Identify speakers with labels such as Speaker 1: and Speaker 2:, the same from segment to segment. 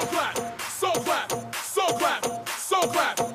Speaker 1: so
Speaker 2: clap,
Speaker 1: so clap, so clap, so clap.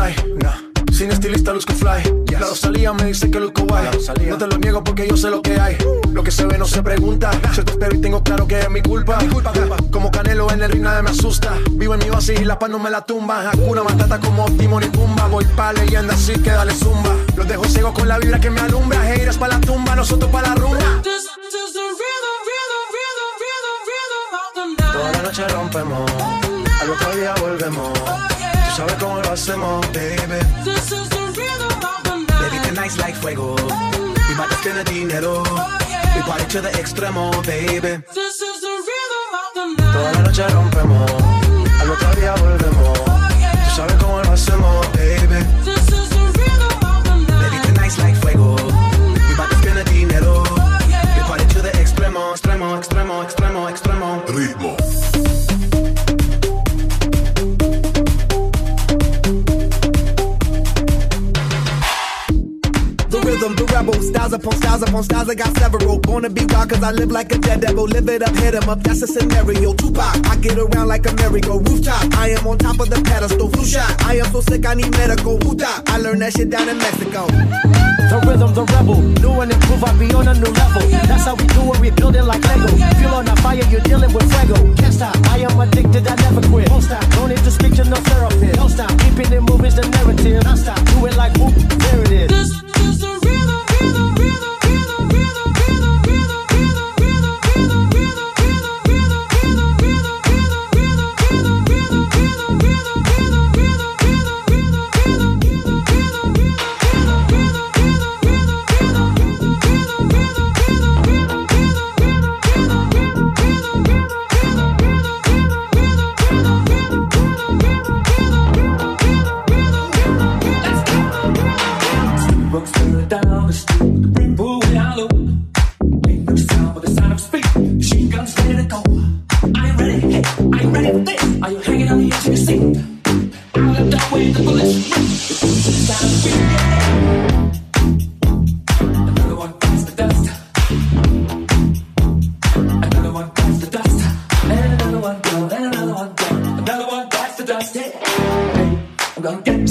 Speaker 1: Nah. Sin estilista luzco fly. La Rosalía me dice que luzco guay. No te lo niego porque yo sé lo que hay. Lo que se ve no se pregunta. Yo te espero y tengo claro que es mi culpa. Como Canelo en el ring nadie me asusta. Vivo en mi oasis y la paz no me la tumba. Hakuna Matata como Timon y Pumba. Voy pa' leyenda así que dale zumba. Los dejo ciego con la vibra que me alumbra. Haters pa' la tumba, nosotros pa' la rumba.
Speaker 3: This.
Speaker 1: Toda la noche rompemos. Al otro día volvemos. Tú sabes cómo lo hacemos, baby.
Speaker 3: This is the rhythm of the
Speaker 1: Baby,
Speaker 3: night.
Speaker 1: tonight's like fuego. We bout to spend the dinero. We party to the extremo, baby.
Speaker 3: This is the rhythm of the night.
Speaker 1: Toda la noche rompemos. Al otro día volvemos. Tú sabes cómo lo hacemos, baby.
Speaker 3: This is the rhythm of the
Speaker 1: Baby,
Speaker 3: night.
Speaker 1: tonight's like fuego. We bout to spend the dinero. We party to the extremo, extremo, extremo, extremo, extremo.
Speaker 2: Ritmo.
Speaker 4: Styles upon styles upon styles, I got several. Born to be wild, cause I live like a dead devil. Live it up, hit 'em up, that's a scenario. Tupac, I get around like a merry-go rooftop. I am on top of the pedestal, flu shot. I am so sick, I need medical. Puta, I learned that shit down in Mexico.
Speaker 5: The rhythm, the rebel. New and improve, I be on a new level. That's how we do it, we build it like Lego. Feel on a fire, you're dealing with fuego. Can't stop, I am addicted, I never quit. Don't stop, don't need to speak to no therapist. Don't stop, keeping it moving's the narrative. Non stop, do it like whoop, there it is.
Speaker 6: Don't
Speaker 2: get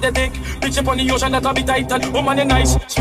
Speaker 2: the
Speaker 7: dick. Bitch up on the ocean, that'll be tight. Woman, you oh, nice.